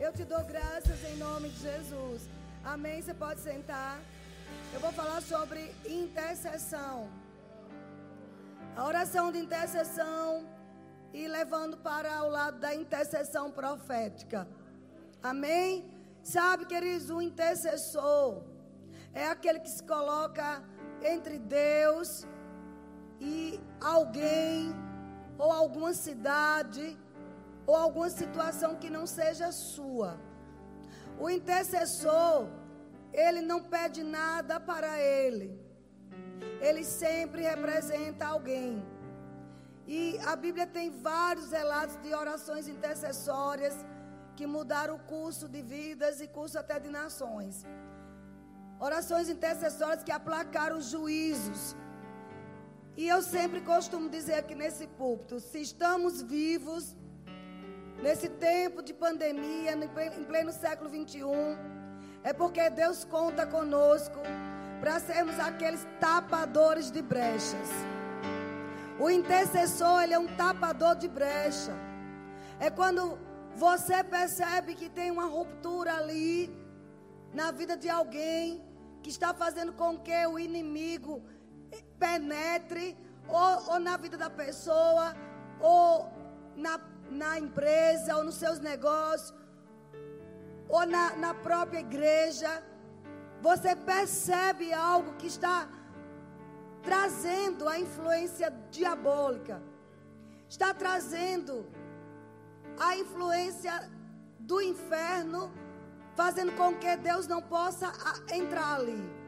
Eu te dou graças em nome de Jesus. Amém. Você pode sentar. Eu vou falar sobre intercessão. A oração de intercessão e levando para o lado da intercessão profética. Amém? Sabe, queridos, o intercessor é aquele que se coloca entre Deus e alguém, ou alguma cidade, ou alguma situação que não seja sua. O intercessor, ele não pede nada para ele. Ele sempre representa alguém. E a Bíblia tem vários relatos de orações intercessórias que mudaram o curso de vidas e curso até de nações. Orações intercessórias que aplacaram juízos. E eu sempre costumo dizer aqui nesse púlpito: se estamos vivos, nesse tempo de pandemia, em pleno século 21, é porque Deus conta conosco para sermos aqueles tapadores de brechas. O intercessor, ele é um tapador de brecha. É quando você percebe que tem uma ruptura ali na vida de alguém que está fazendo com que o inimigo penetre ou, ou na vida da pessoa ou na, na empresa ou nos seus negócios ou na, na própria igreja. Você percebe algo que está trazendo a influência diabólica, está trazendo a influência do inferno, fazendo com que Deus não possa entrar ali.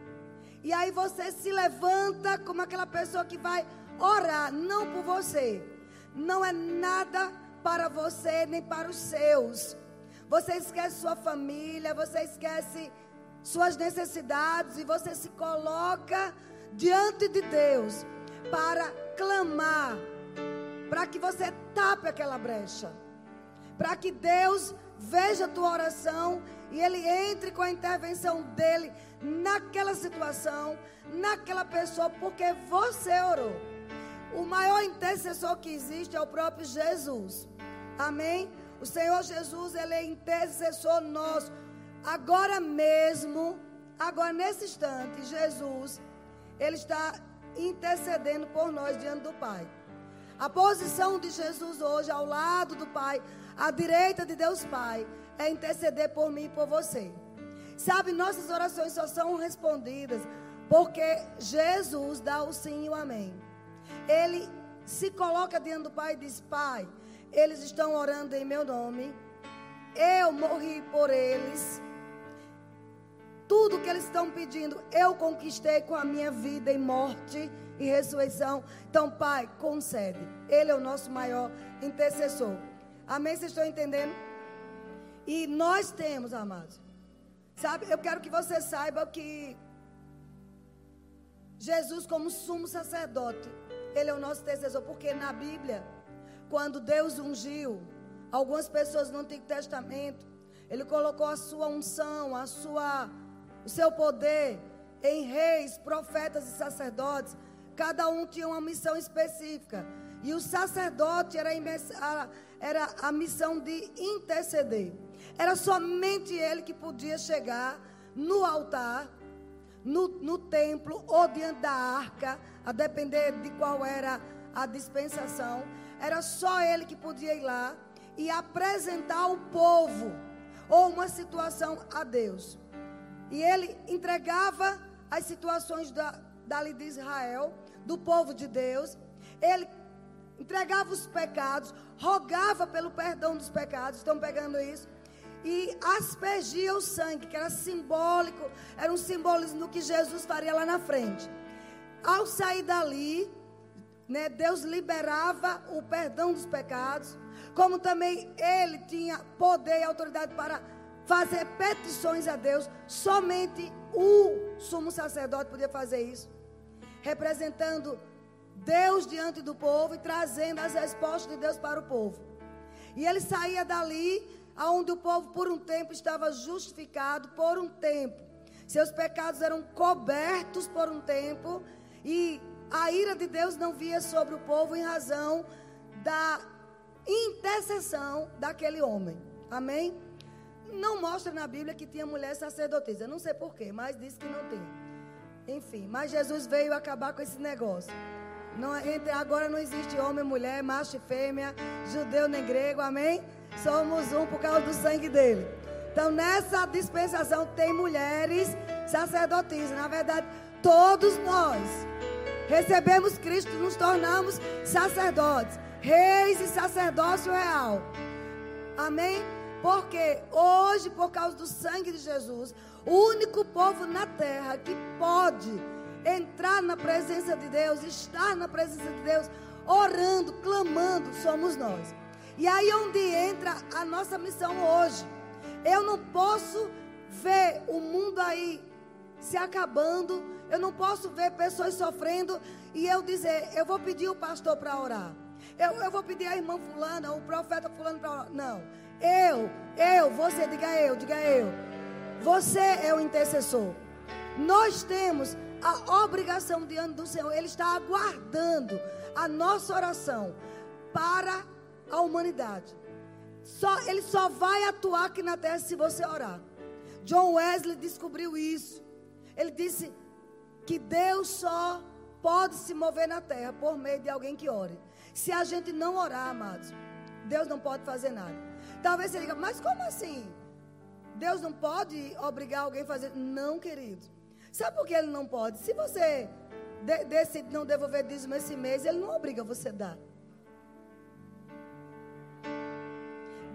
E aí você se levanta como aquela pessoa que vai orar, não por você. Não é nada para você nem para os seus. Você esquece sua família, você esquece suas necessidades e você se coloca diante de Deus para clamar, para que você tape aquela brecha, para que Deus veja a tua oração e Ele entre com a intervenção dele naquela situação, naquela pessoa, porque você orou. O maior intercessor que existe é o próprio Jesus. Amém? O Senhor Jesus, Ele é intercessor nosso. Agora mesmo, agora nesse instante, Jesus, Ele está intercedendo por nós diante do Pai. A posição de Jesus hoje ao lado do Pai, à direita de Deus Pai, é interceder por mim e por você. Sabe, nossas orações só são respondidas porque Jesus dá o sim e o amém. Ele se coloca diante do Pai e diz: Pai, eles estão orando em meu nome. Eu morri por eles. Tudo que eles estão pedindo, eu conquistei com a minha vida em morte e ressurreição. Então, Pai, concede. Ele é o nosso maior intercessor. Amém? Vocês estão entendendo? E nós temos, amados. Sabe, eu quero que você saiba que Jesus, como sumo sacerdote, ele é o nosso intercessor. Porque na Bíblia, quando Deus ungiu algumas pessoas no Antigo Testamento, ele colocou a sua unção, a sua o seu poder em reis, profetas e sacerdotes. Cada um tinha uma missão específica. E o sacerdote era a, era a missão de interceder. Era somente ele que podia chegar no altar, no, no templo ou diante da arca, a depender de qual era a dispensação. Era só ele que podia ir lá e apresentar o povo ou uma situação a Deus. E ele entregava as situações da, dali de Israel, do povo de Deus. Ele entregava os pecados, rogava pelo perdão dos pecados. Estão pegando isso? E aspergia o sangue, que era simbólico, era um simbolismo do que Jesus faria lá na frente. Ao sair dali, né, Deus liberava o perdão dos pecados, como também ele tinha poder e autoridade para fazer petições a Deus. Somente o sumo sacerdote podia fazer isso, representando Deus diante do povo e trazendo as respostas de Deus para o povo. E ele saía dali, aonde o povo por um tempo estava justificado por um tempo. Seus pecados eram cobertos por um tempo e a ira de Deus não via sobre o povo em razão da intercessão daquele homem. Amém? não mostra na Bíblia que tinha mulher sacerdotisa. Não sei porquê, mas diz que não tem. Enfim, mas Jesus veio acabar com esse negócio. Não, entre, agora não existe homem, mulher, macho e fêmea, judeu nem grego, amém? Somos um por causa do sangue dele. Então, nessa dispensação tem mulheres sacerdotisas. Na verdade, todos nós recebemos Cristo, nos tornamos sacerdotes, reis e sacerdócio real. Amém? Porque hoje, por causa do sangue de Jesus, o único povo na terra que pode entrar na presença de Deus, estar na presença de Deus, orando, clamando, somos nós. E aí onde entra a nossa missão hoje. Eu não posso ver o mundo aí se acabando, eu não posso ver pessoas sofrendo e eu dizer, eu vou pedir o pastor para orar. Eu, eu vou pedir a irmã fulana, o profeta fulano para orar. Não. Eu, eu, você, diga eu, diga eu. Você é o intercessor. Nós temos a obrigação diante do Senhor. Ele está aguardando a nossa oração para a humanidade. Só, ele só vai atuar aqui na terra se você orar. John Wesley descobriu isso. Ele disse que Deus só pode se mover na terra por meio de alguém que ore. Se a gente não orar, amados, Deus não pode fazer nada. Talvez você diga, mas como assim? Deus não pode obrigar alguém a fazer. Não, querido. Sabe por que ele não pode? Se você de, decide não devolver dízimo esse mês, ele não obriga você a dar.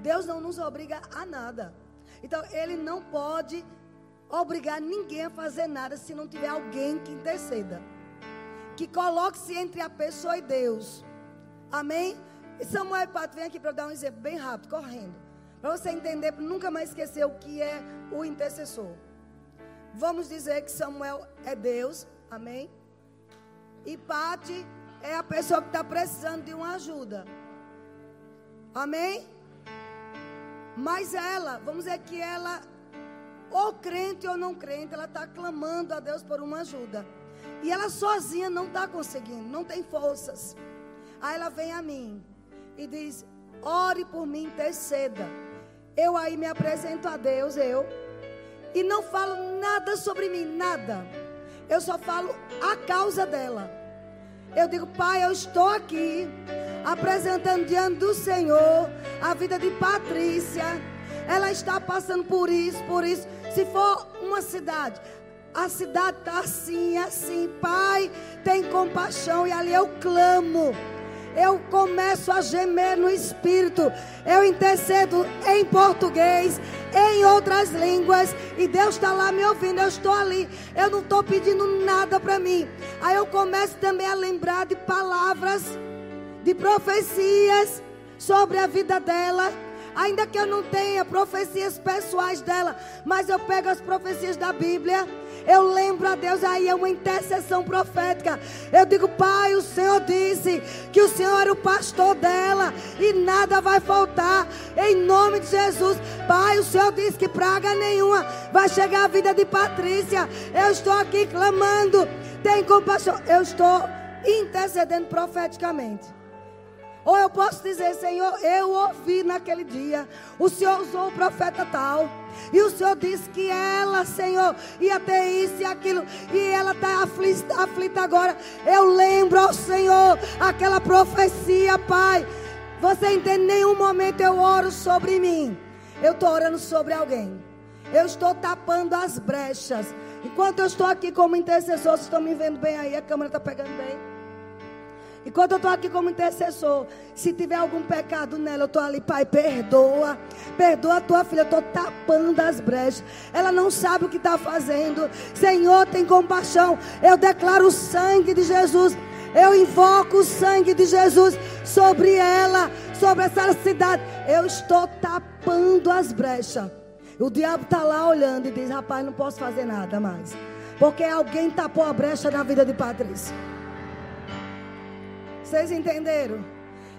Deus não nos obriga a nada. Então, ele não pode obrigar ninguém a fazer nada se não tiver alguém que interceda. Que coloque-se entre a pessoa e Deus. Amém? E Samuel Pato, vem aqui para dar um exemplo bem rápido, correndo. Para você entender, para nunca mais esquecer o que é o intercessor. Vamos dizer que Samuel é Deus, amém? E Pati é a pessoa que está precisando de uma ajuda. Amém? Mas ela, vamos dizer que ela, ou crente ou não crente, ela está clamando a Deus por uma ajuda. E ela sozinha não está conseguindo, não tem forças. Aí ela vem a mim e diz: ore por mim, interceda. Eu aí me apresento a Deus, eu, e não falo nada sobre mim, nada. Eu só falo a causa dela. Eu digo, Pai, eu estou aqui apresentando diante do Senhor a vida de Patrícia. Ela está passando por isso, por isso. Se for uma cidade, a cidade está assim, assim. Pai, tem compaixão. E ali eu clamo eu começo a gemer no espírito. Eu intercedo em português, em outras línguas, e Deus está lá me ouvindo. Eu estou ali, eu não estou pedindo nada para mim. Aí eu começo também a lembrar de palavras, de profecias sobre a vida dela. Ainda que eu não tenha profecias pessoais dela, mas eu pego as profecias da Bíblia eu lembro a Deus aí, é uma intercessão profética. Eu digo, Pai, o Senhor disse que o Senhor era o pastor dela e nada vai faltar. Em nome de Jesus, Pai, o Senhor disse que praga nenhuma vai chegar à vida de Patrícia. Eu estou aqui clamando, tem compaixão. Eu estou intercedendo profeticamente. Ou eu posso dizer, Senhor, eu ouvi naquele dia, o Senhor usou o profeta tal. E o Senhor disse que ela, Senhor, ia ter isso e aquilo. E ela está aflita, aflita agora. Eu lembro ao Senhor aquela profecia, Pai. Você entende? Nenhum momento eu oro sobre mim. Eu estou orando sobre alguém. Eu estou tapando as brechas. Enquanto eu estou aqui como intercessor, vocês estão me vendo bem aí? A câmera está pegando bem. Enquanto eu estou aqui como intercessor, se tiver algum pecado nela, eu estou ali, Pai, perdoa. Perdoa a tua filha, eu estou tapando as brechas. Ela não sabe o que está fazendo. Senhor, tem compaixão. Eu declaro o sangue de Jesus. Eu invoco o sangue de Jesus sobre ela, sobre essa cidade. Eu estou tapando as brechas. O diabo está lá olhando e diz: Rapaz, não posso fazer nada mais. Porque alguém tapou a brecha na vida de Patrícia. Vocês entenderam?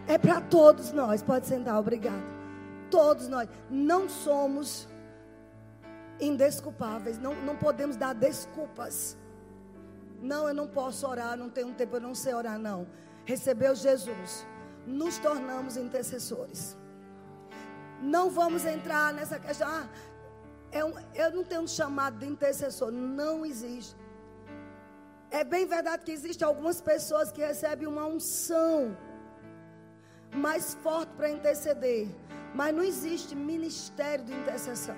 É para todos nós. Pode sentar, obrigado. Todos nós. Não somos indesculpáveis. Não, não podemos dar desculpas. Não, eu não posso orar, não tenho tempo, eu não sei orar, não. Recebeu Jesus. Nos tornamos intercessores. não vamos entrar nessa questão. Ah, é um, eu não tenho um chamado de intercessor. Não existe. É bem verdade que existem algumas pessoas que recebem uma unção mais forte para interceder. Mas não existe ministério de intercessão.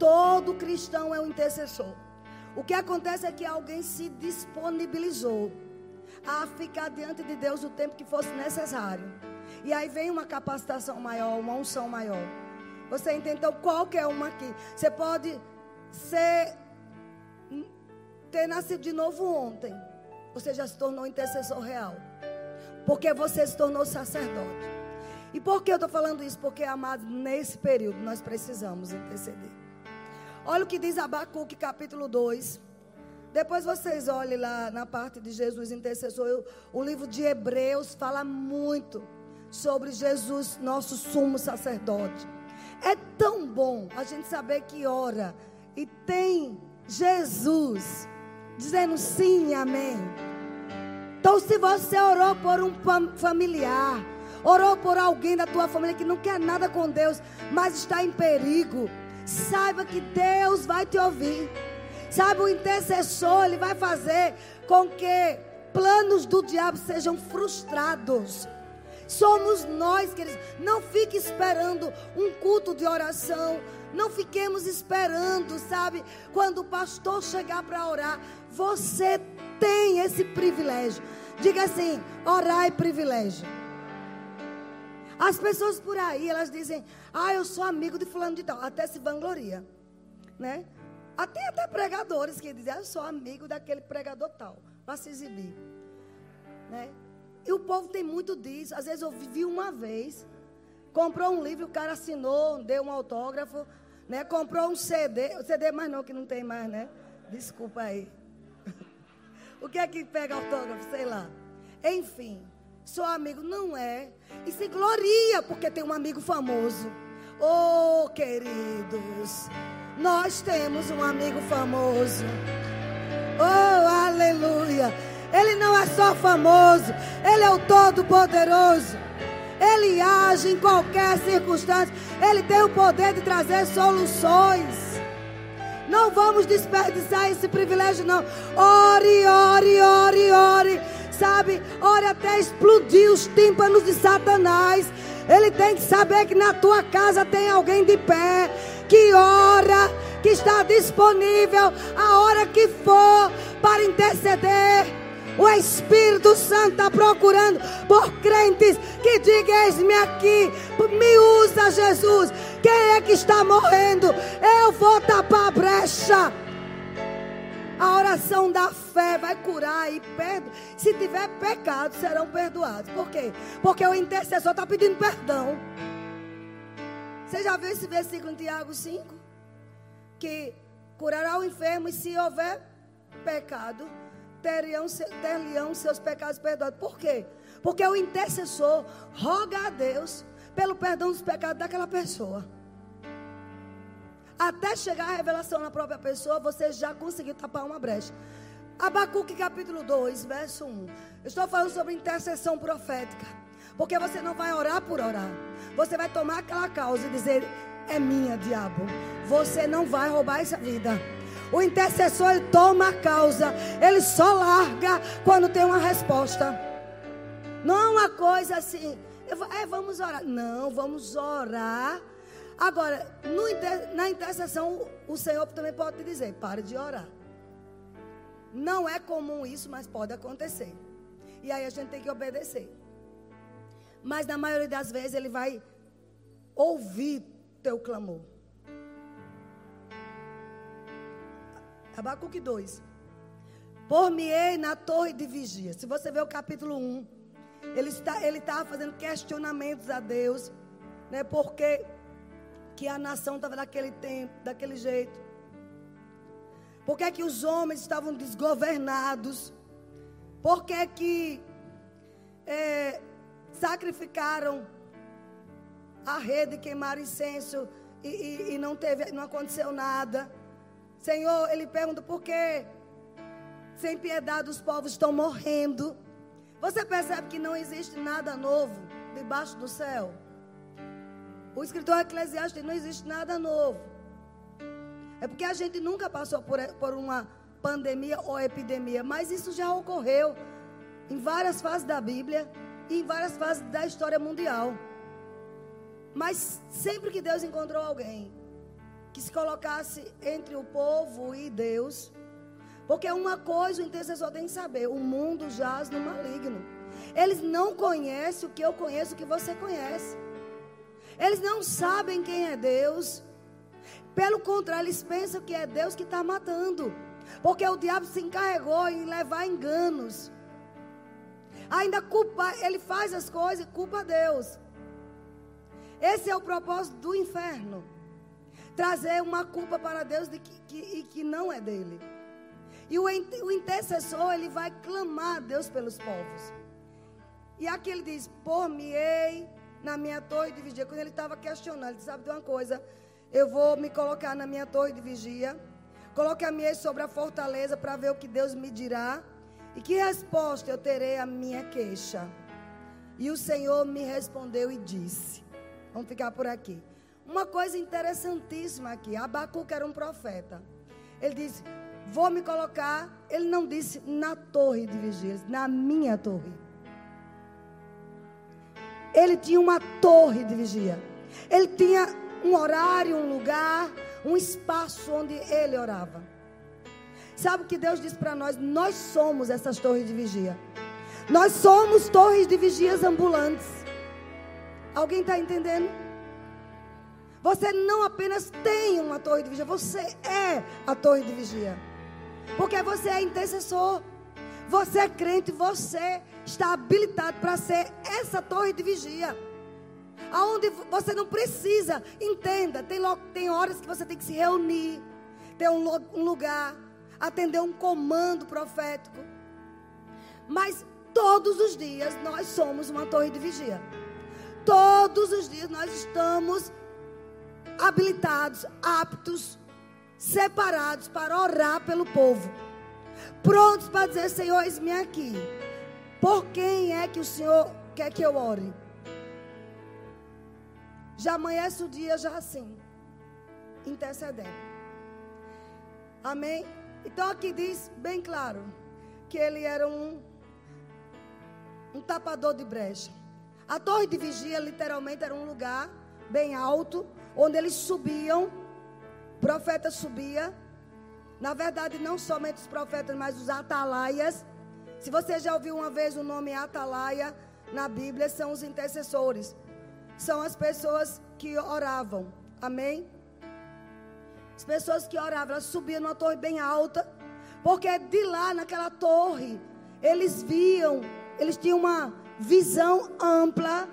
Todo cristão é um intercessor. O que acontece é que alguém se disponibilizou a ficar diante de Deus o tempo que fosse necessário. E aí vem uma capacitação maior, uma unção maior. Você entende? Então, qualquer uma aqui. Você pode ser ter nascido de novo ontem. Você já se tornou intercessor real. Porque você se tornou sacerdote. E por que eu estou falando isso? Porque, amados, nesse período nós precisamos interceder. Olha o que diz Abacuque capítulo 2. Depois vocês olhem lá na parte de Jesus intercessor. O livro de Hebreus fala muito sobre Jesus, nosso sumo sacerdote. É tão bom a gente saber que ora e tem Jesus dizendo sim, amém. Então, se você orou por um familiar, orou por alguém da tua família que não quer nada com Deus, mas está em perigo, saiba que Deus vai te ouvir. Sabe, o intercessor, ele vai fazer com que planos do diabo sejam frustrados. Somos nós, queridos. Não fique esperando um culto de oração. Não fiquemos esperando, sabe? Quando o pastor chegar para orar, você tem esse privilégio. Diga assim: orar é privilégio. As pessoas por aí, elas dizem: "Ah, eu sou amigo de fulano de tal", até se vangloria, né? Até até pregadores que dizem, ah, eu sou amigo daquele pregador tal, para se exibir. Né? E o povo tem muito disso. Às vezes eu vi uma vez, comprou um livro, o cara assinou, deu um autógrafo, né? Comprou um CD, o CD mais não, que não tem mais, né? Desculpa aí. o que é que pega autógrafo? Sei lá. Enfim, sou amigo, não é. E se gloria porque tem um amigo famoso. Oh, queridos. Nós temos um amigo famoso. Oh, aleluia. Ele não é só famoso, ele é o Todo-Poderoso. Ele age em qualquer circunstância. Ele tem o poder de trazer soluções. Não vamos desperdiçar esse privilégio, não. Ore, ore, ore, ore. Sabe, ore até explodir os tímpanos de Satanás. Ele tem que saber que na tua casa tem alguém de pé que ora, que está disponível a hora que for para interceder. O Espírito Santo está procurando por crentes que digam: Eis-me aqui, me usa, Jesus. Quem é que está morrendo? Eu vou tapar a brecha. A oração da fé vai curar e perdoar. Se tiver pecado, serão perdoados. Por quê? Porque o intercessor está pedindo perdão. Você já viu esse versículo em Tiago 5? Que curará o enfermo e se houver pecado, teriam, teriam seus pecados perdoados. Por quê? Porque o intercessor roga a Deus pelo perdão dos pecados daquela pessoa. Até chegar a revelação na própria pessoa, você já conseguiu tapar uma brecha. Abacuque capítulo 2, verso 1. estou falando sobre intercessão profética. Porque você não vai orar por orar. Você vai tomar aquela causa e dizer: É minha, diabo. Você não vai roubar essa vida. O intercessor ele toma a causa. Ele só larga quando tem uma resposta. Não uma coisa assim. É, vamos orar. Não, vamos orar. Agora, no, na intercessão, o Senhor também pode te dizer: pare de orar. Não é comum isso, mas pode acontecer. E aí a gente tem que obedecer. Mas na maioria das vezes ele vai ouvir teu clamor. Abacuque 2. Por-me-ei na torre de vigia. Se você ver o capítulo 1, ele está ele estava fazendo questionamentos a Deus, né? Porque que a nação estava daquele tempo, daquele jeito. Por que, que os homens estavam desgovernados? Por que, que é, sacrificaram a rede, queimaram incenso e, e, e não, teve, não aconteceu nada. Senhor, ele pergunta por que, sem piedade, os povos estão morrendo. Você percebe que não existe nada novo debaixo do céu? O escritor Eclesiastes não existe nada novo. É porque a gente nunca passou por, por uma pandemia ou epidemia, mas isso já ocorreu em várias fases da Bíblia e em várias fases da história mundial. Mas sempre que Deus encontrou alguém que se colocasse entre o povo e Deus, porque uma coisa o intercessor tem que saber: o mundo jaz no maligno. Eles não conhecem o que eu conheço, o que você conhece. Eles não sabem quem é Deus. Pelo contrário, eles pensam que é Deus que está matando. Porque o diabo se encarregou em levar enganos. Ainda culpa, ele faz as coisas e culpa Deus. Esse é o propósito do inferno. Trazer uma culpa para Deus de que, que, e que não é dele. E o, o intercessor, ele vai clamar a Deus pelos povos. E aqui ele diz: Por-me-ei na minha torre de vigia. Quando ele estava questionando, ele disse, sabe de uma coisa? Eu vou me colocar na minha torre de vigia. Coloque-me sobre a fortaleza para ver o que Deus me dirá. E que resposta eu terei à minha queixa. E o Senhor me respondeu e disse: Vamos ficar por aqui. Uma coisa interessantíssima aqui. Abacuque era um profeta. Ele disse: Vou me colocar. Ele não disse na torre de vigia, na minha torre. Ele tinha uma torre de vigia. Ele tinha um horário, um lugar, um espaço onde ele orava. Sabe o que Deus diz para nós? Nós somos essas torres de vigia. Nós somos torres de vigias ambulantes. Alguém está entendendo? Você não apenas tem uma torre de vigia, você é a torre de vigia. Porque você é intercessor. Você é crente, você está habilitado para ser essa torre de vigia. Aonde você não precisa, entenda, tem, tem horas que você tem que se reunir, ter um, um lugar, atender um comando profético. Mas todos os dias nós somos uma torre de vigia. Todos os dias nós estamos habilitados, aptos, separados para orar pelo povo prontos para dizer: Senhor, eis-me aqui. Por quem é que o Senhor quer que eu ore? Já amanhece o dia, já assim, intercedendo. Amém? Então aqui diz bem claro que ele era um, um tapador de brecha. A torre de vigia literalmente era um lugar bem alto, onde eles subiam, profeta subia na verdade, não somente os profetas, mas os atalaias. Se você já ouviu uma vez o nome atalaia na Bíblia, são os intercessores. São as pessoas que oravam. Amém? As pessoas que oravam, elas subiam numa torre bem alta. Porque de lá, naquela torre, eles viam, eles tinham uma visão ampla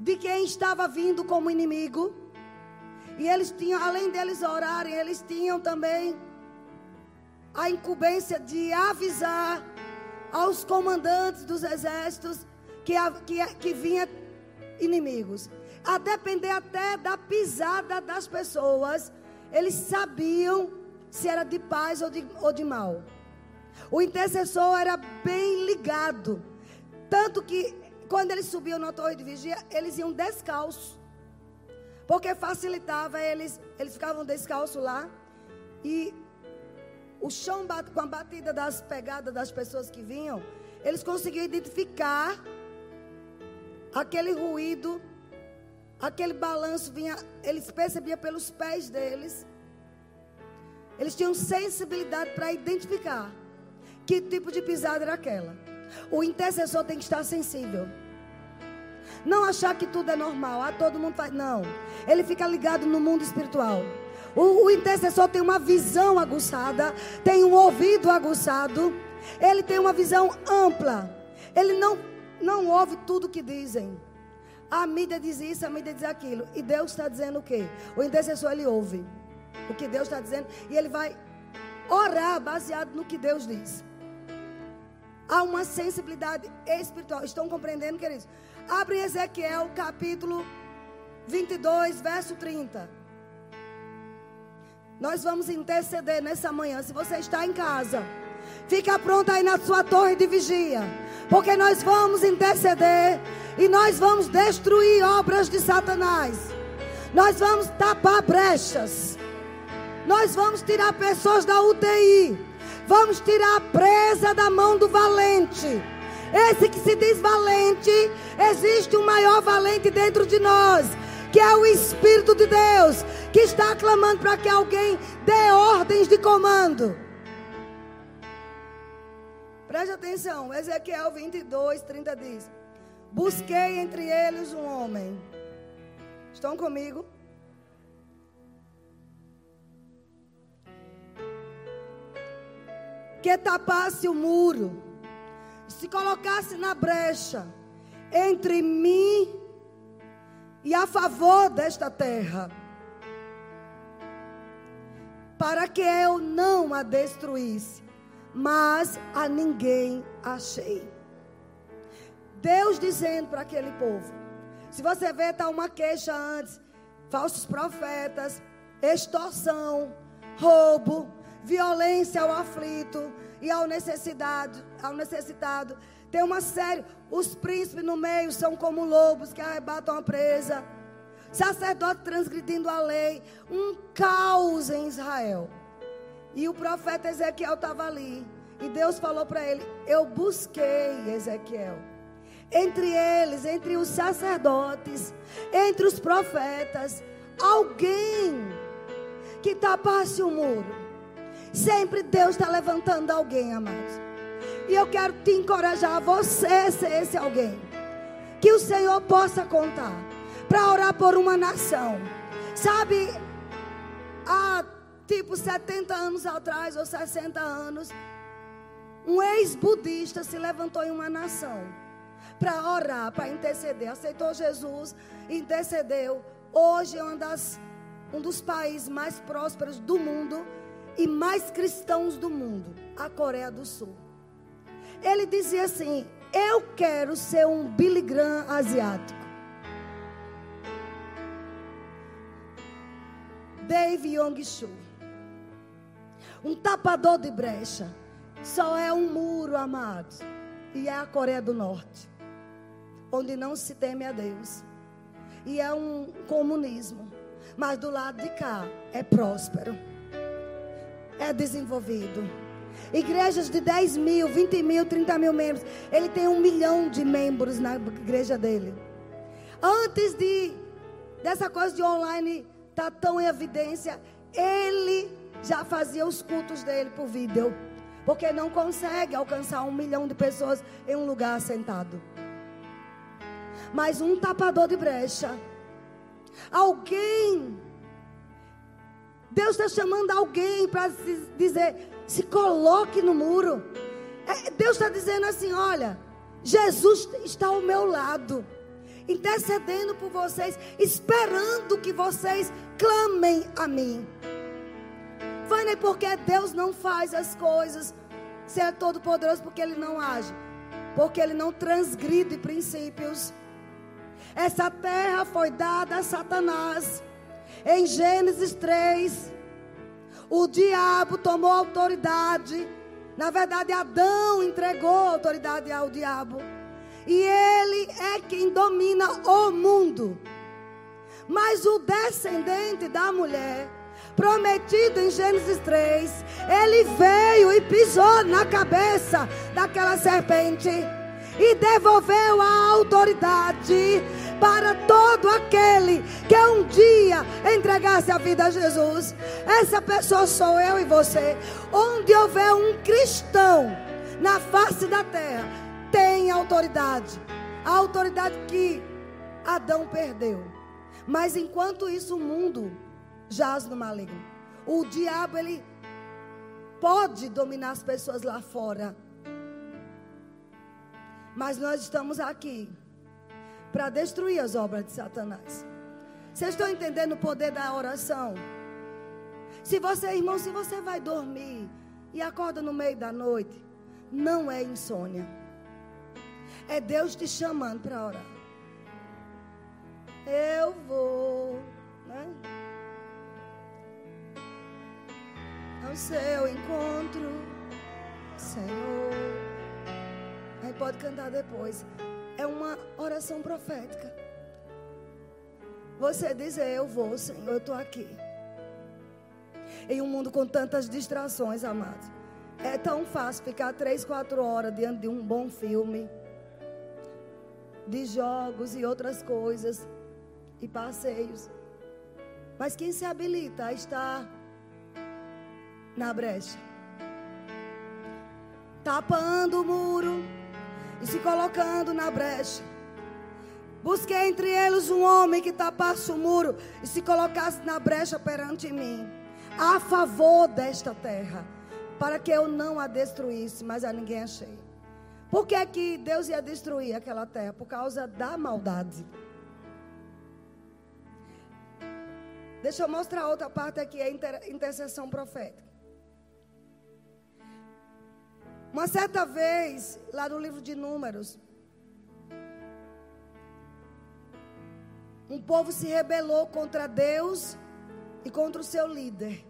de quem estava vindo como inimigo. E eles tinham, além deles orarem, eles tinham também a incumbência de avisar aos comandantes dos exércitos que, que, que vinha inimigos. A depender até da pisada das pessoas, eles sabiam se era de paz ou de, ou de mal. O intercessor era bem ligado. Tanto que, quando eles subiam na torre de vigia, eles iam descalços. Porque facilitava eles, eles ficavam descalços lá. E o chão com a batida das pegadas das pessoas que vinham, eles conseguiam identificar aquele ruído, aquele balanço vinha, eles percebiam pelos pés deles. Eles tinham sensibilidade para identificar que tipo de pisada era aquela. O intercessor tem que estar sensível. Não achar que tudo é normal. Ah, todo mundo faz. Não. Ele fica ligado no mundo espiritual. O, o intercessor tem uma visão aguçada, tem um ouvido aguçado, ele tem uma visão ampla. Ele não, não ouve tudo que dizem. A mídia diz isso, a mídia diz aquilo. E Deus está dizendo o quê? O intercessor ele ouve o que Deus está dizendo e ele vai orar baseado no que Deus diz. Há uma sensibilidade espiritual. Estão compreendendo, queridos? Abre Ezequiel capítulo 22, verso 30. Nós vamos interceder nessa manhã. Se você está em casa, fica pronto aí na sua torre de vigia. Porque nós vamos interceder e nós vamos destruir obras de Satanás. Nós vamos tapar brechas. Nós vamos tirar pessoas da UTI. Vamos tirar a presa da mão do valente. Esse que se diz valente, existe um maior valente dentro de nós, que é o Espírito de Deus, que está clamando para que alguém dê ordens de comando. Preste atenção, Ezequiel 22, 30 diz: Busquei entre eles um homem. Estão comigo? Que tapasse o muro, se colocasse na brecha entre mim e a favor desta terra, para que eu não a destruísse mas a ninguém achei. Deus dizendo para aquele povo: se você vê, está uma queixa antes, falsos profetas, extorsão, roubo, violência ao aflito e ao necessidade, ao necessitado. Tem uma série, os príncipes no meio são como lobos que arrebatam a presa. Sacerdote transgredindo a lei, um caos em Israel. E o profeta Ezequiel estava ali. E Deus falou para ele: Eu busquei Ezequiel. Entre eles, entre os sacerdotes, entre os profetas, alguém que tapasse o muro. Sempre Deus está levantando alguém, amados. E eu quero te encorajar você ser esse alguém. Que o Senhor possa contar para orar por uma nação. Sabe, a tipo 70 anos atrás ou 60 anos, um ex-budista se levantou em uma nação para orar, para interceder. Aceitou Jesus, intercedeu. Hoje é uma das, um dos países mais prósperos do mundo e mais cristãos do mundo, a Coreia do Sul. Ele dizia assim: Eu quero ser um Billy Graham asiático. Dave Yong-Shu um tapador de brecha. Só é um muro, amados. E é a Coreia do Norte, onde não se teme a Deus. E é um comunismo. Mas do lado de cá é próspero, é desenvolvido. Igrejas de 10 mil, 20 mil, 30 mil membros. Ele tem um milhão de membros na igreja dele. Antes de dessa coisa de online estar tá tão em evidência, ele já fazia os cultos dele por vídeo. Porque não consegue alcançar um milhão de pessoas em um lugar sentado. Mas um tapador de brecha. Alguém. Deus está chamando alguém para dizer: se coloque no muro. É, Deus está dizendo assim: olha, Jesus está ao meu lado, intercedendo por vocês, esperando que vocês clamem a mim. Vânia, porque Deus não faz as coisas. Se é todo poderoso, porque Ele não age. Porque Ele não transgride princípios. Essa terra foi dada a Satanás. Em Gênesis 3, o diabo tomou autoridade. Na verdade, Adão entregou autoridade ao diabo. E ele é quem domina o mundo. Mas o descendente da mulher prometido em Gênesis 3, ele veio e pisou na cabeça daquela serpente e devolveu a autoridade para todo aquele que um dia entregasse a vida a Jesus. Essa pessoa sou eu e você. Onde houver um cristão na face da terra, tem autoridade. A autoridade que Adão perdeu. Mas enquanto isso, o mundo jaz no maligno. O diabo, ele pode dominar as pessoas lá fora. Mas nós estamos aqui para destruir as obras de Satanás. Vocês estão entendendo o poder da oração? Se você, irmão, se você vai dormir e acorda no meio da noite, não é insônia. É Deus te chamando para orar. Eu vou, né? ao seu encontro, Senhor. gente pode cantar depois. É uma oração profética. Você dizer, eu vou, Senhor, eu estou aqui. Em um mundo com tantas distrações, amados. É tão fácil ficar três, quatro horas diante de um bom filme, de jogos e outras coisas, e passeios. Mas quem se habilita a estar na brecha? Tapando o muro e se colocando na brecha. Busquei entre eles um homem que tapasse o muro e se colocasse na brecha perante mim, a favor desta terra, para que eu não a destruísse, mas a ninguém achei. Por que, que Deus ia destruir aquela terra? Por causa da maldade. Deixa eu mostrar outra parte aqui, a intercessão profética. Uma certa vez, lá no livro de Números, um povo se rebelou contra Deus e contra o seu líder.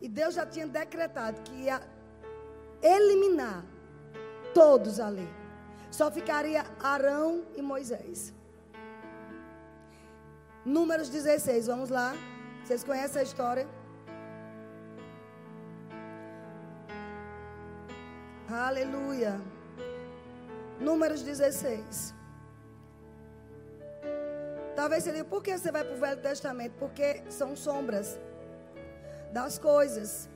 E Deus já tinha decretado que ia eliminar todos ali. Só ficaria Arão e Moisés. Números 16, vamos lá. Vocês conhecem a história? Aleluia. Números 16. Talvez você diga, por que você vai para o Velho Testamento? Porque são sombras das coisas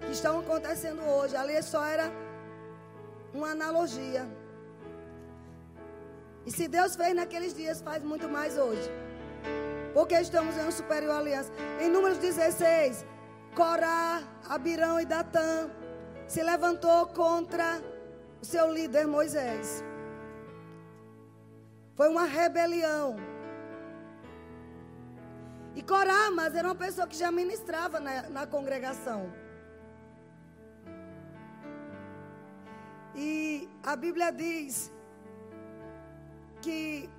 que estão acontecendo hoje. Ali só era uma analogia. E se Deus fez naqueles dias, faz muito mais hoje. Porque estamos em uma superior aliança. Em Números 16, Corá, Abirão e Datã se levantou contra o seu líder Moisés. Foi uma rebelião. E Corá, mas era uma pessoa que já ministrava na, na congregação. E a Bíblia diz que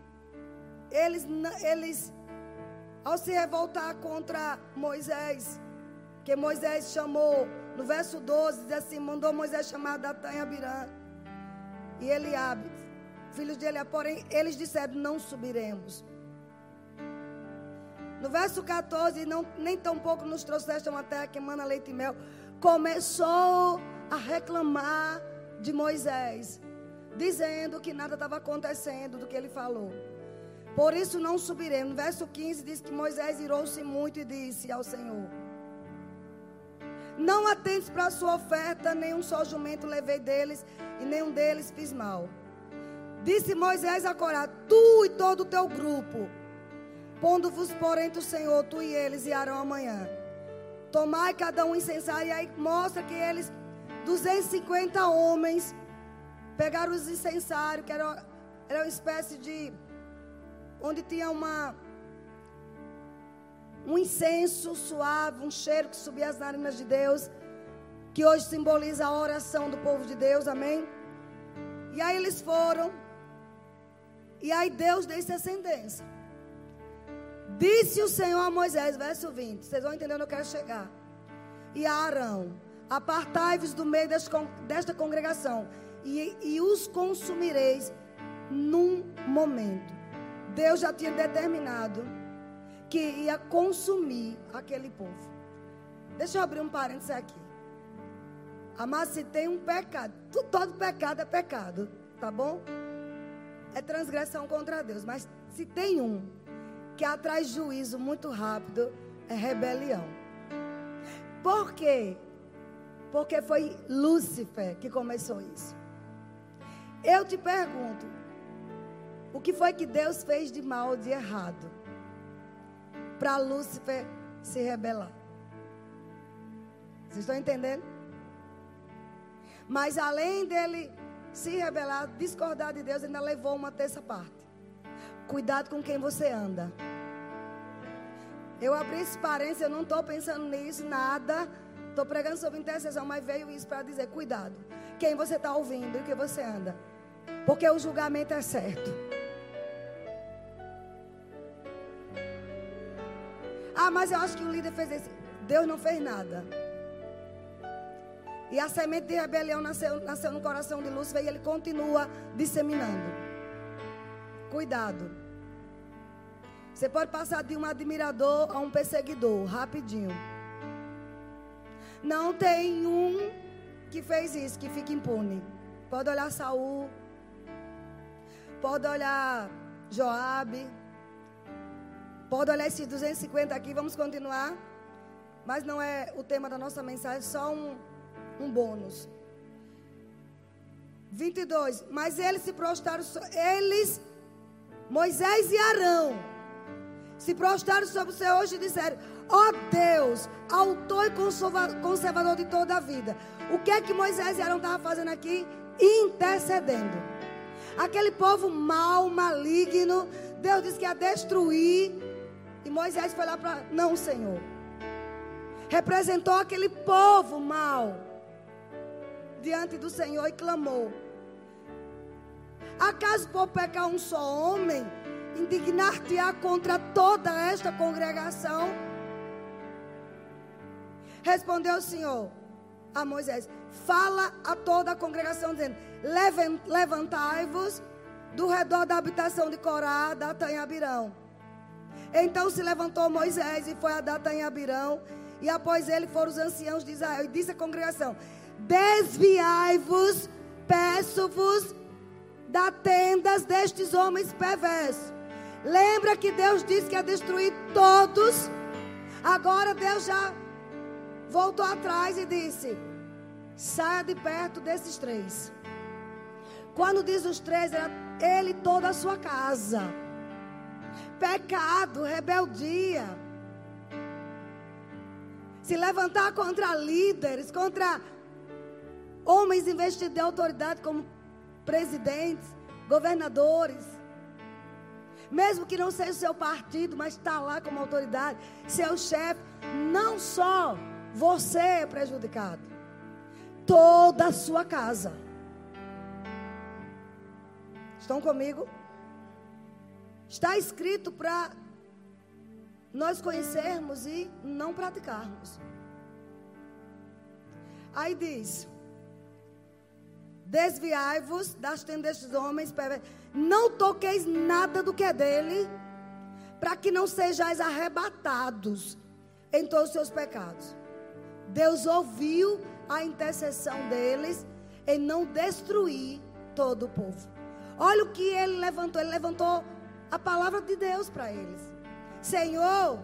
eles, eles ao se revoltar contra Moisés, que Moisés chamou, no verso 12, diz assim: mandou Moisés chamar Datã e Abirã e Eliabe, filhos de Eliabe, porém eles disseram: Não subiremos. No verso 14, não, nem tampouco nos trouxeste uma terra que emana leite e mel. Começou a reclamar de Moisés dizendo que nada estava acontecendo do que ele falou. Por isso não subiremos. No verso 15 diz que Moisés irou-se muito e disse ao Senhor: Não atentes para a sua oferta, nenhum só jumento levei deles, e nenhum deles fiz mal. Disse Moisés a Corá: Tu e todo o teu grupo, pondo-vos porém do Senhor, tu e eles, e Arão amanhã. Tomai cada um incensário, e aí mostra que eles, 250 homens, Pegaram os incensários, que era, era uma espécie de. onde tinha uma. Um incenso suave, um cheiro que subia as narinas de Deus, que hoje simboliza a oração do povo de Deus, amém? E aí eles foram, e aí Deus deu ascendência. Disse o Senhor a Moisés, verso 20, vocês vão entender onde eu quero chegar. E a Arão, apartai-vos do meio desta congregação e, e os consumireis num momento. Deus já tinha determinado que ia consumir aquele povo. Deixa eu abrir um parênteses aqui. Amar se tem um pecado, todo pecado é pecado, tá bom? É transgressão contra Deus, mas se tem um que atrai juízo muito rápido, é rebelião. Por quê? Porque foi Lúcifer que começou isso. Eu te pergunto: o que foi que Deus fez de mal, de errado, para Lúcifer se rebelar? Vocês estão entendendo? Mas além dele se rebelar, discordar de Deus, ainda levou uma terça parte. Cuidado com quem você anda. Eu abri esse parênteses, eu não estou pensando nisso, nada. Estou pregando sobre intercessão, mas veio isso para dizer: cuidado. Quem você está ouvindo e o que você anda. Porque o julgamento é certo. Ah, mas eu acho que o líder fez isso. Deus não fez nada. E a semente de rebelião nasceu, nasceu no coração de Lúcifer e ele continua disseminando. Cuidado. Você pode passar de um admirador a um perseguidor, rapidinho. Não tem um que fez isso, que fica impune. Pode olhar Saul. Pode olhar Joabe. Pode olhar esses 250 aqui. Vamos continuar. Mas não é o tema da nossa mensagem, só um, um bônus. 22. Mas eles se prostraram, eles, Moisés e Arão, se prostraram sobre o Senhor hoje e disseram: Ó oh Deus, autor e conservador de toda a vida. O que é que Moisés e Arão estavam fazendo aqui? Intercedendo. Aquele povo mau, maligno, Deus disse que ia destruir. E Moisés foi lá para: Não, Senhor. Representou aquele povo mau diante do Senhor e clamou: Acaso por pecar um só homem, indignar-te-á contra toda esta congregação? Respondeu o Senhor a Moisés: Fala a toda a congregação, dizendo: Levantai-vos do redor da habitação de Corá, Datã e Abirão. Então se levantou Moisés e foi a Datã e Abirão, e após ele foram os anciãos de Israel, e disse à congregação: Desviai-vos, peço-vos, da tendas destes homens perversos. Lembra que Deus disse que ia destruir todos? Agora Deus já voltou atrás e disse: saia de perto desses três. Quando diz os três, era ele e toda a sua casa. Pecado, rebeldia. Se levantar contra líderes, contra Homens investidos de autoridade como presidentes, governadores. Mesmo que não seja o seu partido, mas está lá como autoridade, seu chefe. Não só você é prejudicado, toda a sua casa. Estão comigo? Está escrito para nós conhecermos e não praticarmos. Aí diz: Desviai-vos das tendas destes homens, não toqueis nada do que é dele, para que não sejais arrebatados em todos os seus pecados. Deus ouviu a intercessão deles em não destruir todo o povo. Olha o que ele levantou, ele levantou a palavra de Deus para eles. Senhor,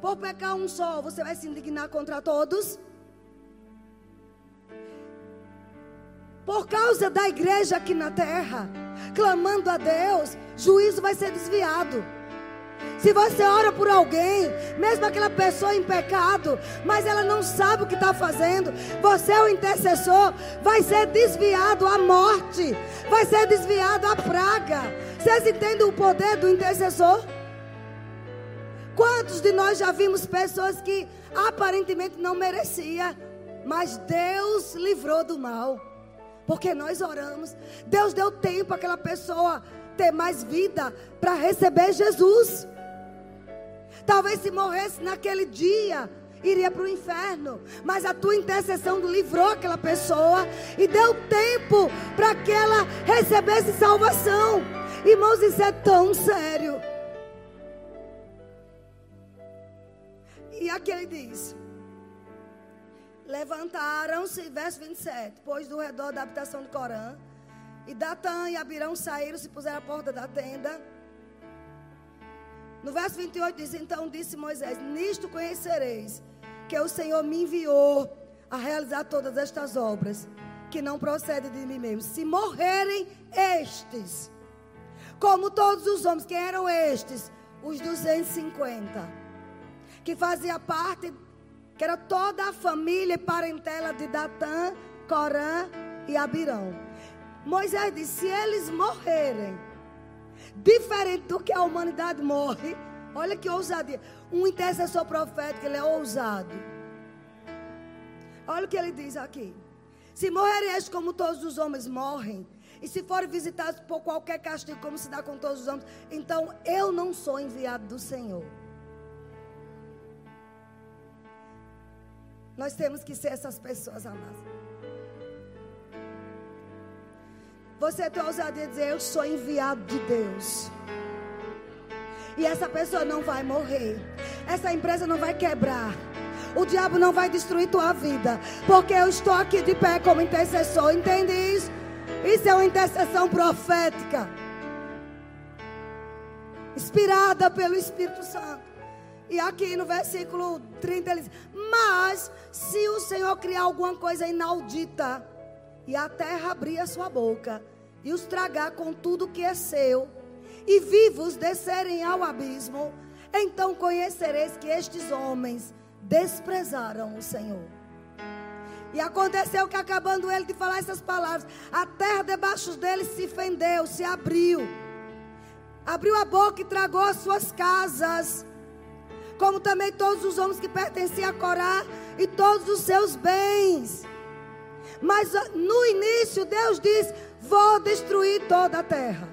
por pecar um só, você vai se indignar contra todos? Por causa da igreja aqui na terra, clamando a Deus, juízo vai ser desviado. Se você ora por alguém, mesmo aquela pessoa em pecado, mas ela não sabe o que está fazendo, você é o intercessor, vai ser desviado a morte, vai ser desviado a praga. Vocês entendem o poder do intercessor? Quantos de nós já vimos pessoas que aparentemente não merecia, mas Deus livrou do mal? Porque nós oramos. Deus deu tempo àquela pessoa ter mais vida para receber Jesus. Talvez se morresse naquele dia, iria para o inferno. Mas a tua intercessão livrou aquela pessoa e deu tempo para que ela recebesse salvação. Irmãos, isso é tão sério. E aqui ele diz: Levantaram-se, verso 27, pois do redor da habitação de Corã, e Datã e Abirão saíram, se puseram à porta da tenda. No verso 28 diz: Então disse Moisés: Nisto conhecereis que o Senhor me enviou a realizar todas estas obras, que não procedem de mim mesmo. Se morrerem estes, como todos os homens, que eram estes? Os 250, que fazia parte que era toda a família e parentela de Datã, Corã e Abirão. Moisés disse: se eles morrerem, diferente do que a humanidade morre, olha que ousadia. Um intercessor profético, ele é ousado. Olha o que ele diz aqui. Se morrerem como todos os homens morrem, e se forem visitados por qualquer castigo, como se dá com todos os homens, então eu não sou enviado do Senhor. Nós temos que ser essas pessoas, amadas. Você tem ousadia de dizer: Eu sou enviado de Deus. E essa pessoa não vai morrer. Essa empresa não vai quebrar. O diabo não vai destruir tua vida. Porque eu estou aqui de pé como intercessor. Entende isso? Isso é uma intercessão profética. Inspirada pelo Espírito Santo. E aqui no versículo 30 ele diz: Mas se o Senhor criar alguma coisa inaudita, e a terra abrir a sua boca, e os tragar com tudo que é seu, e vivos descerem ao abismo, então conhecereis que estes homens desprezaram o Senhor. E aconteceu que, acabando ele de falar essas palavras, a terra debaixo dele se fendeu, se abriu. Abriu a boca e tragou as suas casas. Como também todos os homens que pertenciam a Corá e todos os seus bens. Mas ah, no início, Deus diz: Vou destruir toda a terra.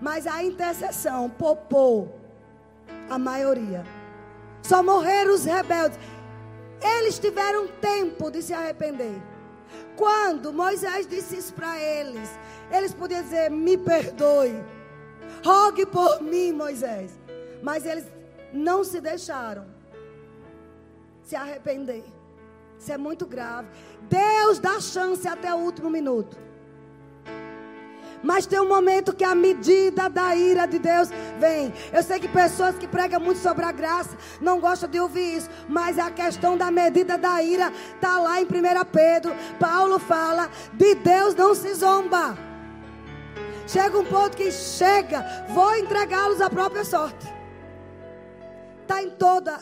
Mas a intercessão popou a maioria. Só morreram os rebeldes. Eles tiveram tempo de se arrepender. Quando Moisés disse isso para eles, eles podiam dizer: Me perdoe, rogue por mim, Moisés. Mas eles não se deixaram se arrepender. Isso é muito grave. Deus dá chance até o último minuto. Mas tem um momento que a medida da ira de Deus vem. Eu sei que pessoas que pregam muito sobre a graça não gostam de ouvir isso. Mas a questão da medida da ira está lá em 1 Pedro. Paulo fala: de Deus não se zomba. Chega um ponto que chega, vou entregá-los à própria sorte. Está em toda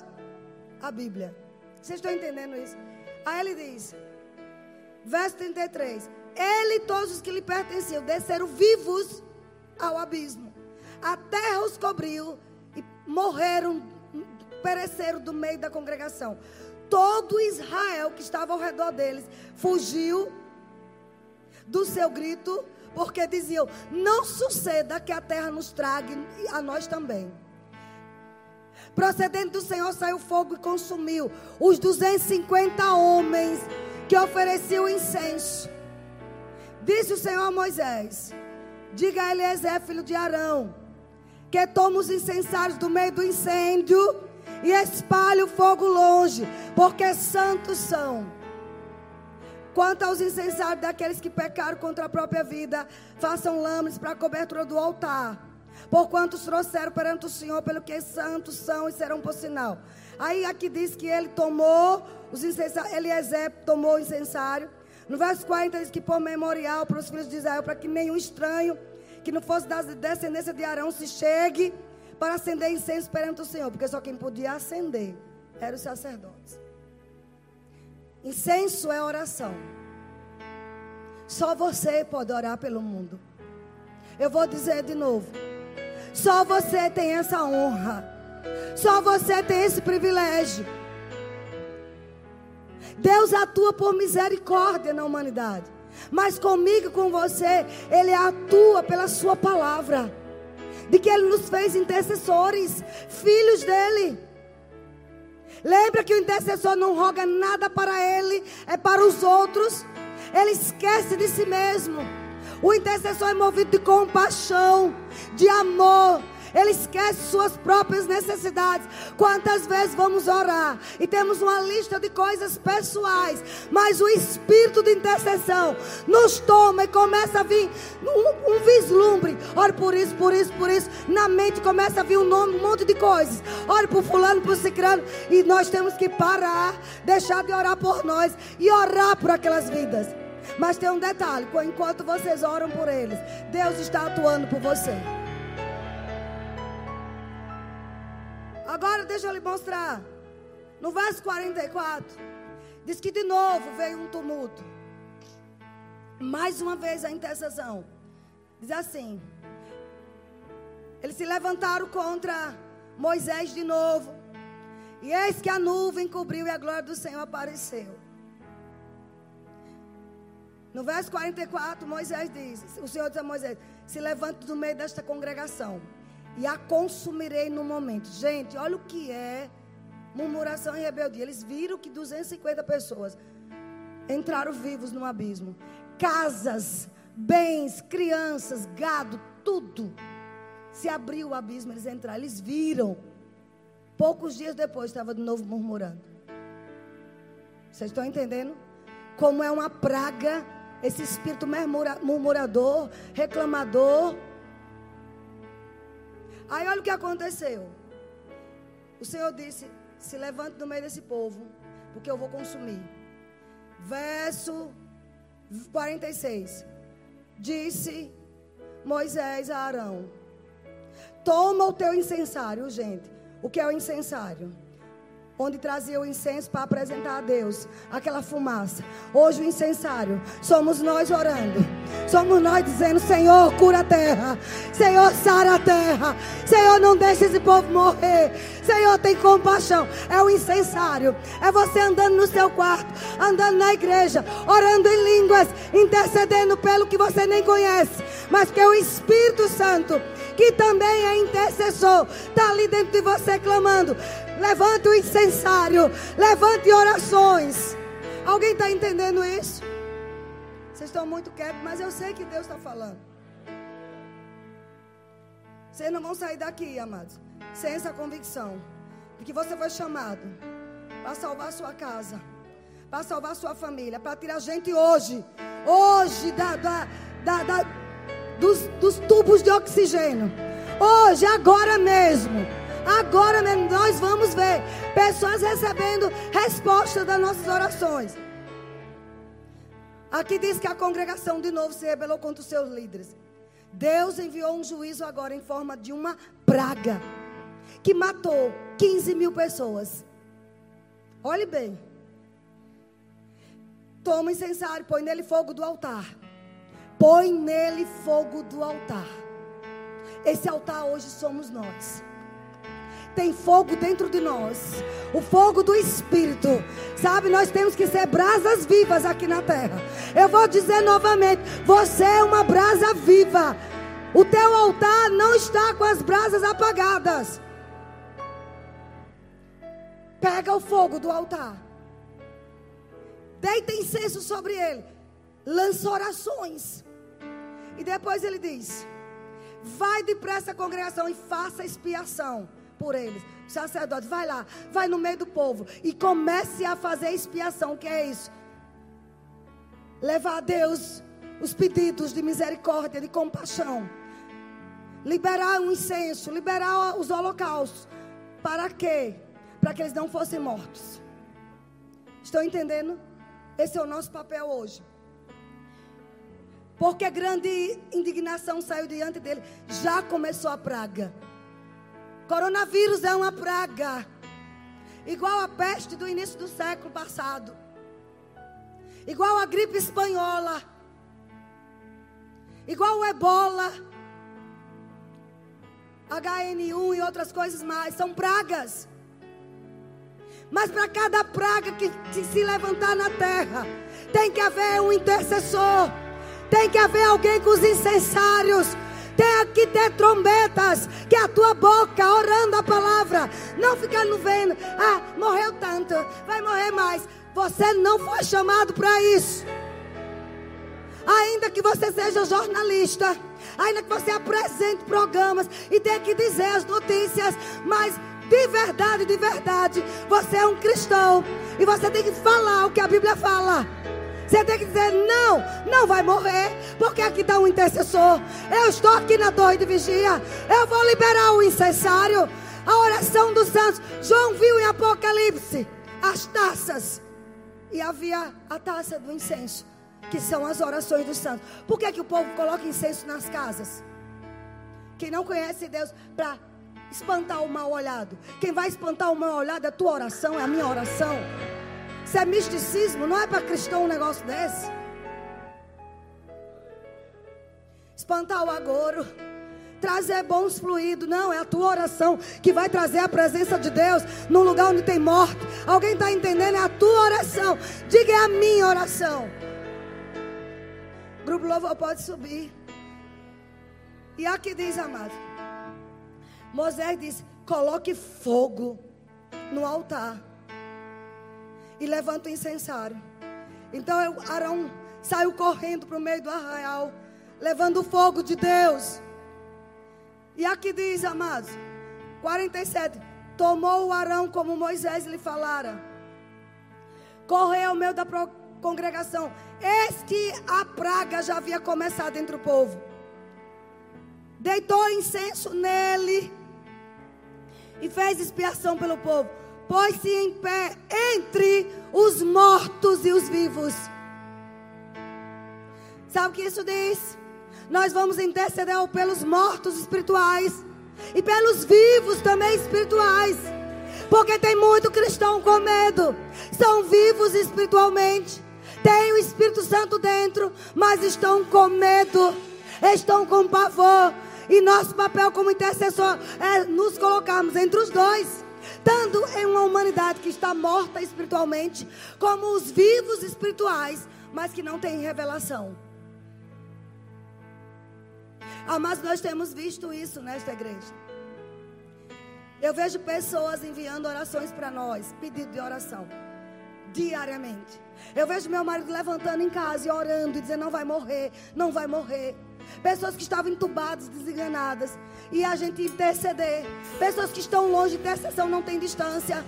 a Bíblia. Vocês estão entendendo isso? Aí ele diz, verso 33. Ele e todos os que lhe pertenciam desceram vivos ao abismo. A terra os cobriu e morreram, pereceram do meio da congregação. Todo Israel que estava ao redor deles fugiu do seu grito, porque diziam: Não suceda que a terra nos trague a nós também. Procedendo do Senhor saiu fogo e consumiu os 250 homens que ofereciam incenso. Disse o Senhor a Moisés: Diga a Eliezer, filho de Arão, que toma os incensários do meio do incêndio e espalhe o fogo longe, porque santos são. Quanto aos incensários daqueles que pecaram contra a própria vida, façam lâminas para a cobertura do altar. Porquanto os trouxeram perante o Senhor, pelo que santos são e serão por sinal. Aí aqui diz que ele tomou os incensários, Eliezer tomou o incensário no verso 40 diz que por memorial para os filhos de Israel, para que nenhum estranho que não fosse da descendência de Arão se chegue para acender incenso perante o Senhor, porque só quem podia acender eram os sacerdotes. Incenso é oração. Só você pode orar pelo mundo. Eu vou dizer de novo. Só você tem essa honra. Só você tem esse privilégio. Deus atua por misericórdia na humanidade. Mas comigo e com você, Ele atua pela Sua palavra. De que Ele nos fez intercessores, filhos dEle. Lembra que o intercessor não roga nada para Ele, é para os outros. Ele esquece de si mesmo. O intercessor é movido de compaixão, de amor, ele esquece suas próprias necessidades. Quantas vezes vamos orar e temos uma lista de coisas pessoais, mas o espírito de intercessão nos toma e começa a vir um, um vislumbre. Ore por isso, por isso, por isso. Na mente começa a vir um nome, um monte de coisas. Ore por fulano, por cicrano. E nós temos que parar, deixar de orar por nós e orar por aquelas vidas. Mas tem um detalhe: enquanto vocês oram por eles, Deus está atuando por você. Agora deixa eu lhe mostrar. No verso 44, diz que de novo veio um tumulto. Mais uma vez a intercessão. Diz assim: Eles se levantaram contra Moisés de novo. E eis que a nuvem cobriu e a glória do Senhor apareceu. No verso 44, Moisés diz: O Senhor diz a Moisés: Se levante do meio desta congregação e a consumirei no momento. Gente, olha o que é murmuração e rebeldia. Eles viram que 250 pessoas entraram vivos no abismo. Casas, bens, crianças, gado, tudo. Se abriu o abismo, eles entraram, eles viram. Poucos dias depois estava de novo murmurando. Vocês estão entendendo? Como é uma praga esse espírito murmurador, reclamador. Aí olha o que aconteceu. O Senhor disse: Se levante no meio desse povo, porque eu vou consumir. Verso 46. Disse Moisés a Arão: Toma o teu incensário, gente. O que é o incensário? Onde trazia o incenso para apresentar a Deus, aquela fumaça. Hoje o incensário somos nós orando. Somos nós dizendo: Senhor, cura a terra. Senhor, sara a terra. Senhor, não deixe esse povo morrer. Senhor, tem compaixão. É o incensário. É você andando no seu quarto, andando na igreja, orando em línguas, intercedendo pelo que você nem conhece, mas que é o Espírito Santo que também é intercessor, está ali dentro de você clamando. Levante o incensário, levante orações. Alguém está entendendo isso? Vocês estão muito quietos, mas eu sei que Deus está falando. Vocês não vão sair daqui, amados, sem essa convicção de que você foi chamado para salvar sua casa, para salvar sua família, para tirar gente hoje, hoje da, da, da, da dos, dos tubos de oxigênio. Hoje, agora mesmo. Agora mesmo nós vamos ver pessoas recebendo resposta das nossas orações. Aqui diz que a congregação de novo se rebelou contra os seus líderes. Deus enviou um juízo agora em forma de uma praga que matou 15 mil pessoas. Olhe bem. Toma incensário, põe nele fogo do altar põe nele fogo do altar. Esse altar hoje somos nós. Tem fogo dentro de nós, o fogo do Espírito, sabe? Nós temos que ser brasas vivas aqui na terra. Eu vou dizer novamente: você é uma brasa viva. O teu altar não está com as brasas apagadas. Pega o fogo do altar, deita incenso sobre ele, lança orações. E depois ele diz: Vai depressa a congregação e faça expiação por eles. Sacerdote, vai lá, vai no meio do povo e comece a fazer expiação. O que é isso? Levar a Deus os pedidos de misericórdia, de compaixão. Liberar um incenso, liberar os holocaustos. Para quê? Para que eles não fossem mortos. Estão entendendo? Esse é o nosso papel hoje. Porque grande indignação saiu diante dele. Já começou a praga. Coronavírus é uma praga. Igual a peste do início do século passado. Igual a gripe espanhola. Igual o ebola. HN1 e outras coisas mais. São pragas. Mas para cada praga que se levantar na terra, tem que haver um intercessor tem que haver alguém com os incensários. Tem que ter trombetas, que a tua boca orando a palavra, não ficando vendo, ah, morreu tanto, vai morrer mais. Você não foi chamado para isso. Ainda que você seja jornalista, ainda que você apresente programas e tenha que dizer as notícias, mas de verdade, de verdade, você é um cristão e você tem que falar o que a Bíblia fala. Você tem que dizer: não, não vai morrer, porque aqui está um intercessor. Eu estou aqui na torre de vigia. Eu vou liberar o incensário, a oração dos santos. João viu em Apocalipse as taças, e havia a taça do incenso, que são as orações dos santos. Por que, que o povo coloca incenso nas casas? Quem não conhece Deus, para espantar o mal olhado. Quem vai espantar o mal olhado é a tua oração, é a minha oração. Isso é misticismo, não é para cristão um negócio desse. Espantar o agouro. Trazer bons fluidos. Não, é a tua oração que vai trazer a presença de Deus num lugar onde tem morte. Alguém está entendendo? É a tua oração. Diga é a minha oração. grupo louvor pode subir. E aqui diz, amado. Moisés diz: coloque fogo no altar e levanta o incensário. Então Arão saiu correndo para o meio do arraial, levando o fogo de Deus. E aqui diz, amados, 47: Tomou o Arão como Moisés lhe falara, correu ao meio da congregação. Eis que a praga já havia começado entre o povo. Deitou incenso nele e fez expiação pelo povo. Pôs-se em pé entre os mortos e os vivos. Sabe o que isso diz? Nós vamos interceder pelos mortos espirituais e pelos vivos também espirituais. Porque tem muito cristão com medo. São vivos espiritualmente. Tem o Espírito Santo dentro, mas estão com medo. Estão com pavor. E nosso papel como intercessor é nos colocarmos entre os dois. Tanto em uma humanidade que está morta espiritualmente, como os vivos espirituais, mas que não tem revelação. Ah, mas nós temos visto isso nesta igreja. Eu vejo pessoas enviando orações para nós, pedido de oração, diariamente. Eu vejo meu marido levantando em casa e orando e dizendo: não vai morrer, não vai morrer. Pessoas que estavam entubadas, desenganadas. E a gente interceder. Pessoas que estão longe, intercessão não tem distância.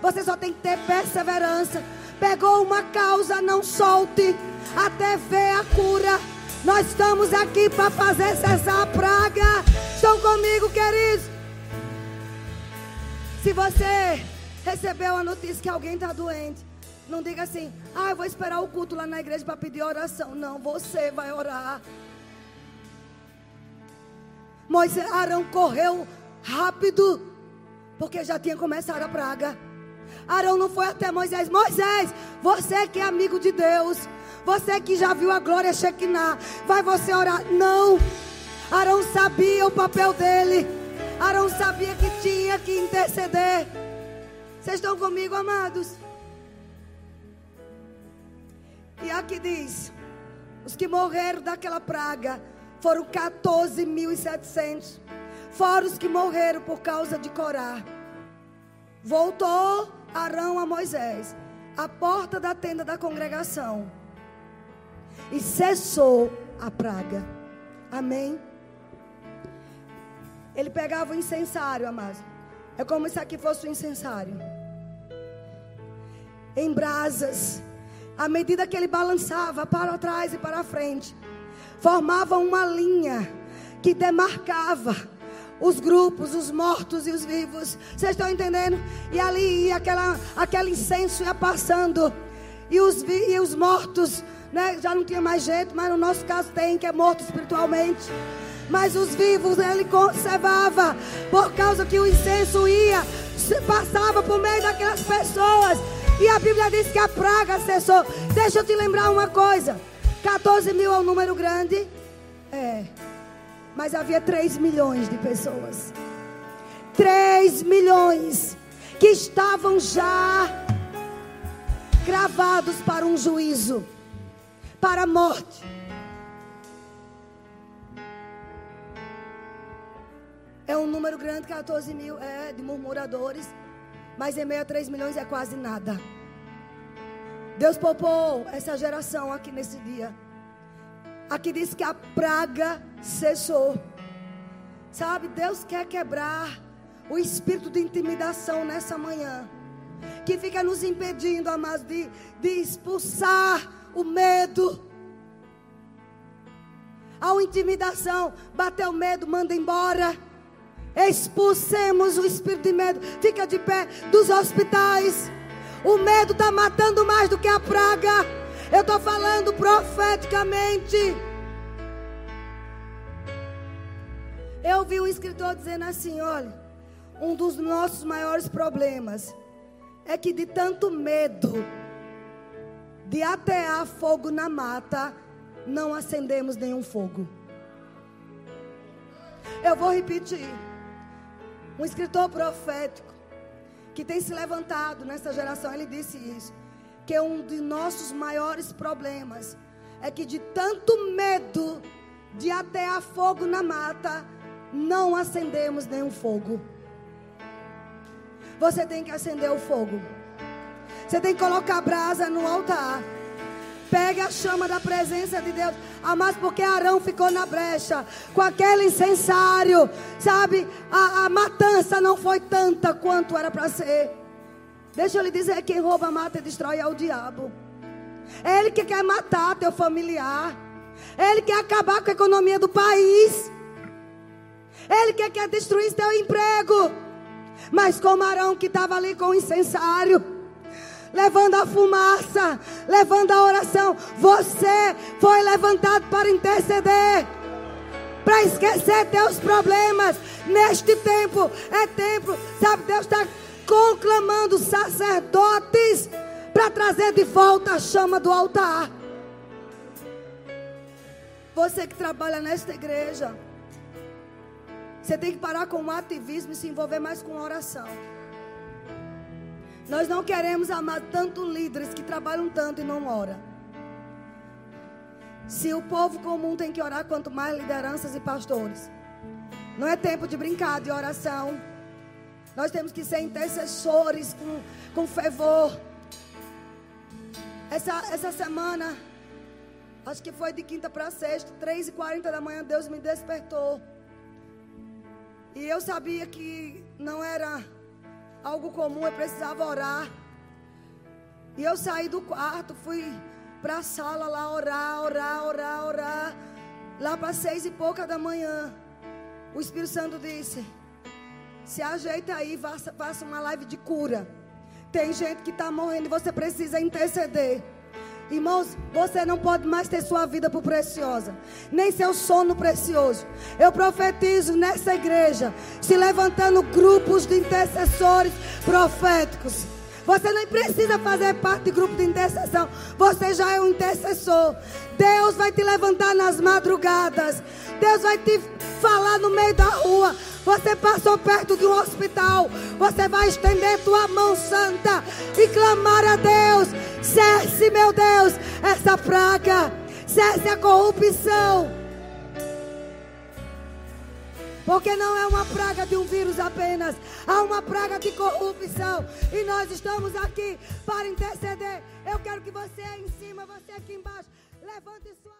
Você só tem que ter perseverança. Pegou uma causa, não solte. Até ver a cura. Nós estamos aqui para fazer cessar a praga. Estão comigo, queridos? Se você recebeu a notícia que alguém está doente, não diga assim, ah, eu vou esperar o culto lá na igreja para pedir oração. Não, você vai orar. Moisés, Arão correu rápido, porque já tinha começado a praga. Arão não foi até Moisés. Moisés, você que é amigo de Deus, você que já viu a glória Shekinah, vai você orar? Não. Arão sabia o papel dele. Arão sabia que tinha que interceder. Vocês estão comigo, amados? E aqui diz: os que morreram daquela praga foram 14.700. Fora os que morreram por causa de Corá. Voltou Arão a Moisés, à porta da tenda da congregação e cessou a praga. Amém? Ele pegava o incensário, amados. É como se aqui fosse o incensário. Em brasas. À medida que ele balançava para trás e para frente, formava uma linha que demarcava os grupos, os mortos e os vivos. Vocês estão entendendo? E ali aquela, aquele incenso ia passando. E os, e os mortos né? Já não tinha mais jeito, mas no nosso caso tem, que é morto espiritualmente. Mas os vivos ele conservava, por causa que o incenso ia, passava por meio daquelas pessoas. E a Bíblia diz que a praga cessou. Deixa eu te lembrar uma coisa: 14 mil é um número grande. É. Mas havia 3 milhões de pessoas. 3 milhões que estavam já gravados para um juízo para a morte. É um número grande, 14 mil é, de murmuradores. Mas em meio a 3 milhões é quase nada. Deus poupou essa geração aqui nesse dia. Aqui diz que a praga cessou. Sabe, Deus quer quebrar o espírito de intimidação nessa manhã. Que fica nos impedindo, amados, de, de expulsar o medo. A intimidação, bateu medo, manda embora. Expulsemos o espírito de medo. Fica de pé dos hospitais. O medo está matando mais do que a praga. Eu estou falando profeticamente. Eu vi um escritor dizendo assim: olha, um dos nossos maiores problemas é que de tanto medo de atear fogo na mata, não acendemos nenhum fogo. Eu vou repetir. Um escritor profético que tem se levantado nessa geração, ele disse isso, que um de nossos maiores problemas é que de tanto medo de atear fogo na mata, não acendemos nenhum fogo. você tem que acender o fogo. Você tem que colocar brasa no altar. Pegue a chama da presença de Deus. Mas porque Arão ficou na brecha com aquele incensário, sabe? A, a matança não foi tanta quanto era para ser. Deixa eu lhe dizer: quem rouba, mata e destrói é o diabo. É ele que quer matar teu familiar. É ele quer acabar com a economia do país. É ele que quer destruir teu emprego. Mas como Arão que estava ali com o incensário, levando a fumaça, levando a oração, você foi levantado para interceder. Para esquecer teus problemas. Neste tempo é tempo, sabe? Deus está conclamando sacerdotes para trazer de volta a chama do altar. Você que trabalha nesta igreja, você tem que parar com o ativismo e se envolver mais com oração. Nós não queremos amar tanto líderes que trabalham tanto e não oram. Se o povo comum tem que orar, quanto mais lideranças e pastores. Não é tempo de brincar de oração. Nós temos que ser intercessores com, com fervor. Essa, essa semana, acho que foi de quinta para sexta, três e quarenta da manhã, Deus me despertou. E eu sabia que não era algo comum, eu precisava orar. E eu saí do quarto, fui para a sala lá orar, orar, orar, orar. Lá para seis e pouca da manhã, o Espírito Santo disse: Se ajeita aí, faça, faça uma live de cura. Tem gente que está morrendo e você precisa interceder. Irmãos, você não pode mais ter sua vida por preciosa, nem seu sono precioso. Eu profetizo nessa igreja, se levantando grupos de intercessores proféticos. Você nem precisa fazer parte de grupo de intercessão. Você já é um intercessor. Deus vai te levantar nas madrugadas. Deus vai te falar no meio da rua. Você passou perto de um hospital. Você vai estender tua mão santa e clamar a Deus. Cesse, meu Deus, essa praga. Cesse a corrupção. Porque não é uma praga de um vírus apenas, há uma praga de corrupção. E nós estamos aqui para interceder. Eu quero que você aí em cima, você aqui embaixo, levante sua